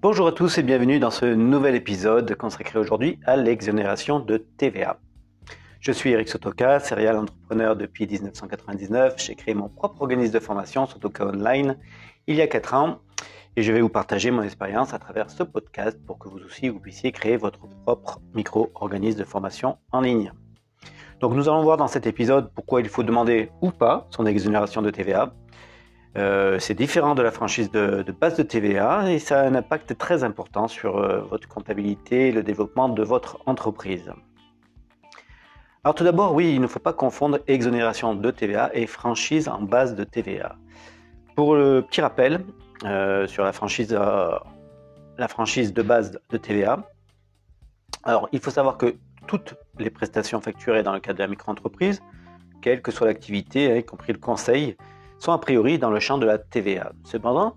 Bonjour à tous et bienvenue dans ce nouvel épisode consacré aujourd'hui à l'exonération de TVA. Je suis Eric Sotoka, serial entrepreneur depuis 1999. J'ai créé mon propre organisme de formation, Sotoka Online, il y a 4 ans et je vais vous partager mon expérience à travers ce podcast pour que vous aussi vous puissiez créer votre propre micro-organisme de formation en ligne. Donc nous allons voir dans cet épisode pourquoi il faut demander ou pas son exonération de TVA, euh, c'est différent de la franchise de, base de TVA et ça a un impact très important sur euh, votre comptabilité et le développement de votre entreprise. Alors tout d'abord, oui, il ne faut pas confondre exonération de TVA et franchise en base de TVA. Pour le petit rappel euh, sur la franchise, de base de TVA, il faut savoir que toutes les prestations facturées dans le cadre de la micro-entreprise, quelle que soit l'activité, hein, y compris le conseil, sont a priori dans le champ de la TVA. Cependant,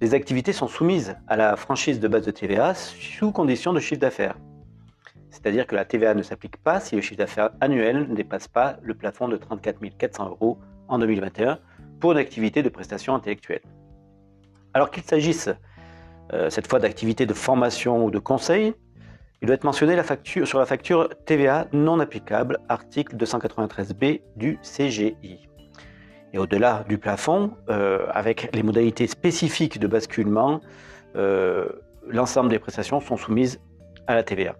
les activités sont soumises à la franchise de base de TVA sous condition de chiffre d'affaires. C'est-à-dire que la TVA ne s'applique pas si le chiffre d'affaires annuel ne dépasse pas le plafond de 34 400 euros en 2021 pour une activité de prestation intellectuelle. Alors qu'il s'agisse euh, cette fois d'activités de formation ou de conseil, il doit être mentionné sur la facture TVA non applicable, article 293b du CGI. Et au-delà du plafond, euh, avec les modalités spécifiques de basculement, euh, l'ensemble des prestations sont soumises à la TVA.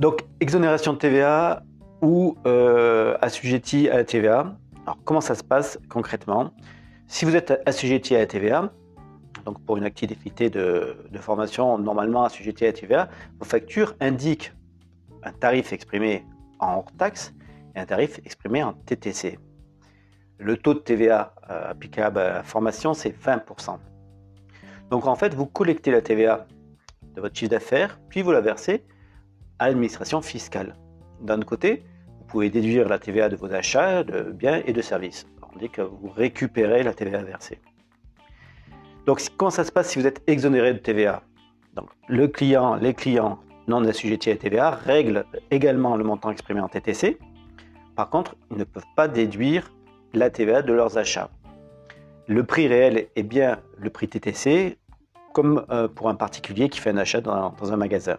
Donc, exonération de TVA ou euh, assujetti à la TVA. Alors, comment ça se passe concrètement? Si vous êtes assujetti à la TVA, donc pour une activité de, de formation normalement assujetti à la TVA, vos factures indiquent un tarif exprimé en hors taxe et un tarif exprimé en TTC. Le taux de TVA euh, applicable à la formation, c'est 20%. Donc en fait, vous collectez la TVA de votre chiffre d'affaires, puis vous la versez à l'administration fiscale. D'un côté, vous pouvez déduire la TVA de vos achats de biens et de services. On dit que vous récupérez la TVA versée. Donc comment ça se passe si vous êtes exonéré de TVA le client, les clients non assujettis à la TVA règlent également le montant exprimé en TTC. Par contre, ils ne peuvent pas déduire la TVA de leurs achats. Le prix réel est bien le prix TTC, comme euh, pour un particulier qui fait un achat dans, un magasin.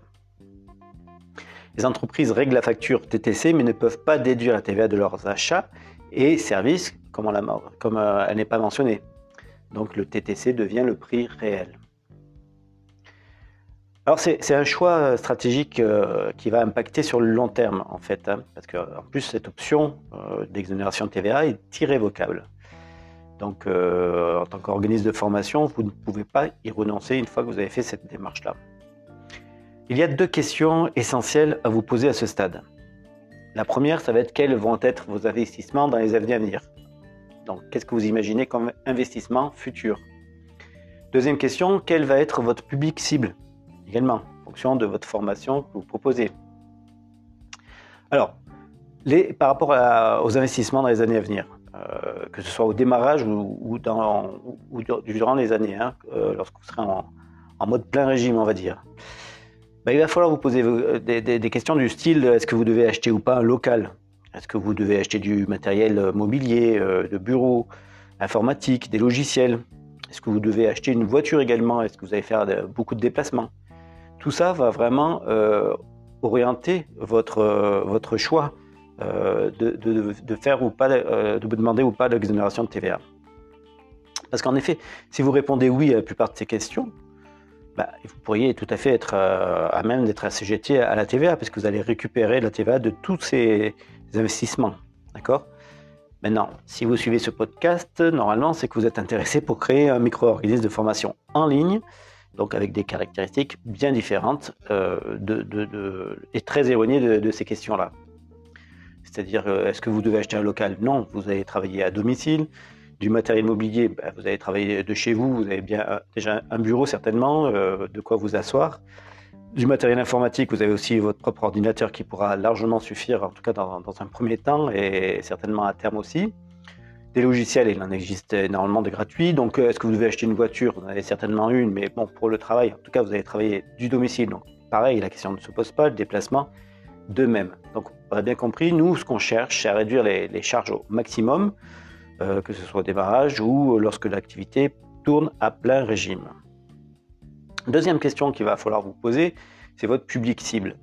Les entreprises règlent la facture TTC mais ne peuvent pas déduire la TVA de leurs achats et services comme, comme euh, elle n'est pas mentionnée. Donc le TTC devient le prix réel. Alors c'est un choix euh, stratégique euh, qui va impacter sur le long terme en fait, hein, parce qu'en plus cette option euh, d'exonération de TVA est irrévocable. Donc en tant qu'organisme de formation, vous ne pouvez pas y renoncer une fois que vous avez fait cette démarche-là. Il y a deux questions essentielles à vous poser à ce stade. La première, ça va être quels vont être vos investissements dans les années à venir? Donc qu'est-ce que vous imaginez comme investissement futur? Deuxième question, quel va être votre public cible? Également, en fonction de votre formation que vous proposez. Alors, par rapport aux investissements dans les années à venir, euh, que ce soit au démarrage ou, dans, durant les années, hein, euh, lorsque vous serez en, mode plein régime, on va dire, bah, il va falloir vous poser euh, des, questions du style est-ce que vous devez acheter ou pas un local? Est-ce que vous devez acheter du matériel mobilier, de bureau, informatique, des logiciels? Est-ce que vous devez acheter une voiture également? Est-ce que vous allez faire beaucoup de déplacements? Tout ça va vraiment euh, orienter votre, euh, choix euh, de, faire ou pas, de demander ou pas l'exonération de TVA. Parce qu'en effet, si vous répondez oui à la plupart de ces questions, bah, vous pourriez tout à fait être à même d'être assujetti à la TVA, parce que vous allez récupérer la TVA de tous ces investissements. D'accord? Maintenant, si vous suivez ce podcast, normalement, c'est que vous êtes intéressé pour créer un micro-organisme de formation en ligne donc avec des caractéristiques bien différentes euh, et très éloignées de, ces questions-là. C'est-à-dire, euh, est-ce que vous devez acheter un local? Non, vous allez travailler à domicile. Du matériel mobilier, ben, vous allez travailler de chez vous, vous avez bien euh, déjà un bureau certainement, de quoi vous asseoir. Du matériel informatique, vous avez aussi votre propre ordinateur qui pourra largement suffire, en tout cas dans un premier temps, et certainement à terme aussi. Des logiciels, il en existe énormément de gratuits. Donc, euh, est-ce que vous devez acheter une voiture? Vous en avez certainement une, mais bon, pour le travail, en tout cas, vous allez travailler du domicile. Donc, pareil, la question ne se pose pas, le déplacement de même. Donc, on a bien compris, nous, ce qu'on cherche, c'est à réduire les, charges au maximum, euh, que ce soit au démarrage ou lorsque l'activité tourne à plein régime. Deuxième question qu'il va falloir vous poser, c'est votre public cible.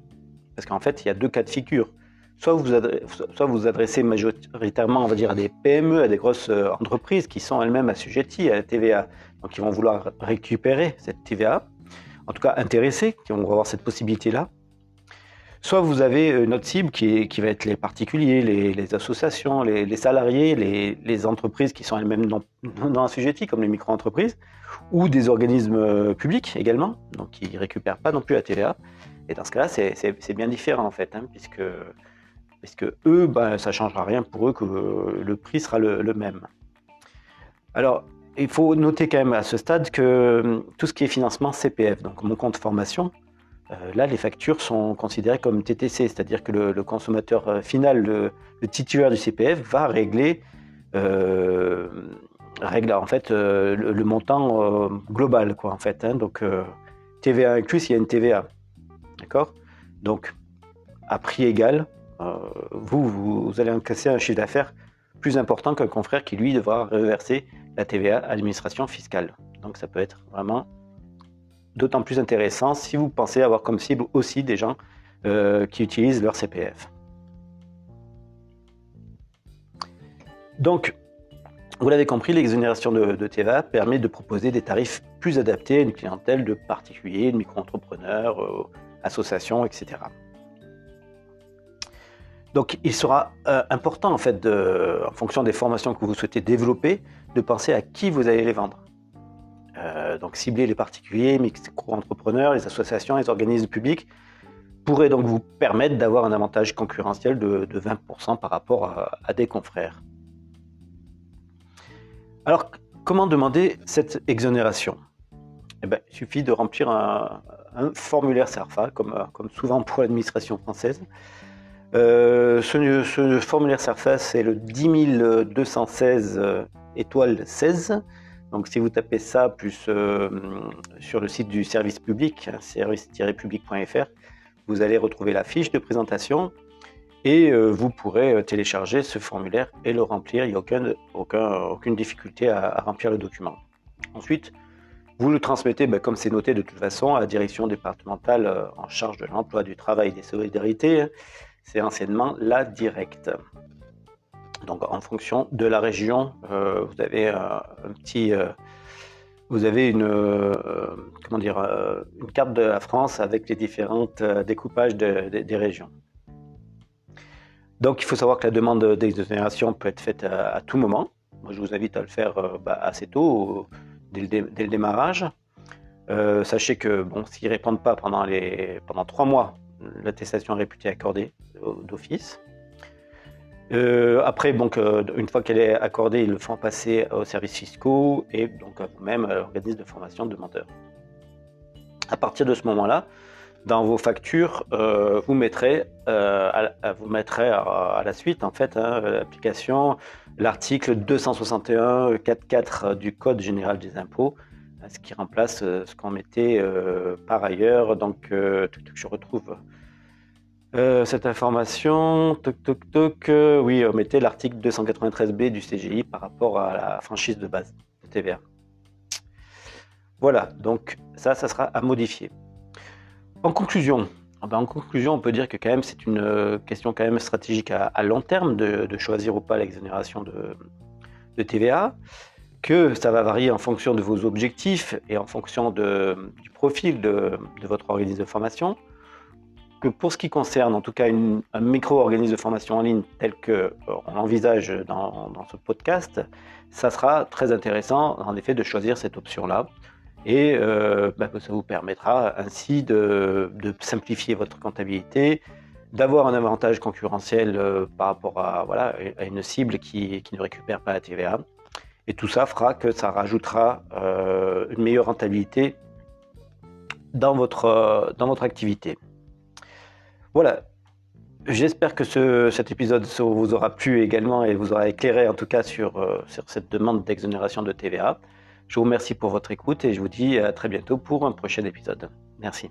Parce qu'en fait, il y a deux cas de figure. Soit vous vous adressez majoritairement, on va dire, à des PME, à des grosses euh, entreprises qui sont elles-mêmes assujetties à la TVA. Donc, ils vont vouloir récupérer cette TVA, en tout cas intéressés, qui vont avoir cette possibilité-là. Soit vous avez une autre cible qui, qui va être les particuliers, les, associations, les, salariés, les, entreprises qui sont elles-mêmes non, non assujetties, comme les micro-entreprises, ou des organismes euh, publics également, donc qui ne récupèrent pas non plus la TVA. Et dans ce cas-là, c'est bien différent en fait, hein, puisque, puisque eux, ben, ça ne changera rien pour eux que le prix sera le, même. Alors, il faut noter quand même à ce stade que hum, tout ce qui est financement CPF, donc mon compte formation, euh, là, les factures sont considérées comme TTC, c'est-à-dire que le, consommateur euh, final, le, titulaire du CPF, va régler, euh, en fait le, montant global, quoi, en fait. Hein. donc TVA inclus, il y a une TVA, d'accord? Donc à prix égal, vous, vous, allez encaisser un chiffre d'affaires plus important qu'un confrère qui lui devra reverser la TVA à l'administration fiscale. Donc ça peut être vraiment d'autant plus intéressant si vous pensez avoir comme cible aussi des gens euh, qui utilisent leur CPF. Donc, vous l'avez compris, l'exonération de, TVA permet de proposer des tarifs plus adaptés à une clientèle de particuliers, de micro-entrepreneurs, euh, associations, etc. Donc, il sera euh, important, en fait, en fonction des formations que vous souhaitez développer, de penser à qui vous allez les vendre. Euh, donc cibler les particuliers, micro-entrepreneurs, les associations, les organismes publics, pourrait donc vous permettre d'avoir un avantage concurrentiel de, 20% par rapport à, des confrères. Alors, comment demander cette exonération? Eh ben, Il suffit de remplir un, formulaire SERFA, comme, comme, souvent pour l'administration française. Euh, ce, formulaire SERFA, c'est le 10216 euh, étoile 16. Donc si vous tapez ça plus euh, sur le site du service public, hein, service-public.fr, vous allez retrouver la fiche de présentation et euh, vous pourrez télécharger ce formulaire et le remplir. Il n'y a aucun, aucune difficulté à, remplir le document. Ensuite, vous le transmettez, ben, comme c'est noté de toute façon, à la direction départementale en charge de l'emploi, du travail et des solidarités. C'est anciennement la directe. Donc en fonction de la région, euh, vous avez un, petit, euh, vous avez une, euh, carte de la France avec les différents découpages des régions. Donc il faut savoir que la demande d'exonération peut être faite à, tout moment. Moi je vous invite à le faire bah, assez tôt, dès le, démarrage. sachez que bon, s'ils ne répondent pas pendant trois mois, l'attestation est réputée accordée d'office. Euh, après, donc, euh, une fois qu'elle est accordée, ils le font passer aux services fiscaux et donc à vous-même, à l'organisme de formation demandeur. À partir de ce moment-là, dans vos factures, euh, vous mettrez, à, vous mettrez à, la suite, en fait, hein, l'application, l'article 261.4.4 du Code général des impôts, ce qui remplace ce qu'on mettait par ailleurs. Donc, je retrouve euh, cette information, toc toc toc, euh, oui, on mettait l'article 293b du CGI par rapport à la franchise de base de TVA. Voilà, donc ça, ça sera à modifier. En conclusion, ah ben, en conclusion, on peut dire que quand même c'est une euh, question quand même stratégique à, long terme de, choisir ou pas l'exonération de, TVA, que ça va varier en fonction de vos objectifs et en fonction du profil de votre organisme de formation que pour ce qui concerne en tout cas un micro-organisme de formation en ligne tel qu'on euh, l'envisage dans, ce podcast, ça sera très intéressant en effet de choisir cette option-là. Et euh, bah, ça vous permettra ainsi de, simplifier votre comptabilité, d'avoir un avantage concurrentiel euh, par rapport à, voilà, à une cible qui, qui, ne récupère pas la TVA. Et tout ça fera que ça rajoutera une meilleure rentabilité dans votre, dans votre activité. Voilà. J'espère que cet épisode vous aura plu également et vous aura éclairé en tout cas sur, euh, sur cette demande d'exonération de TVA. Je vous remercie pour votre écoute et je vous dis à très bientôt pour un prochain épisode. Merci.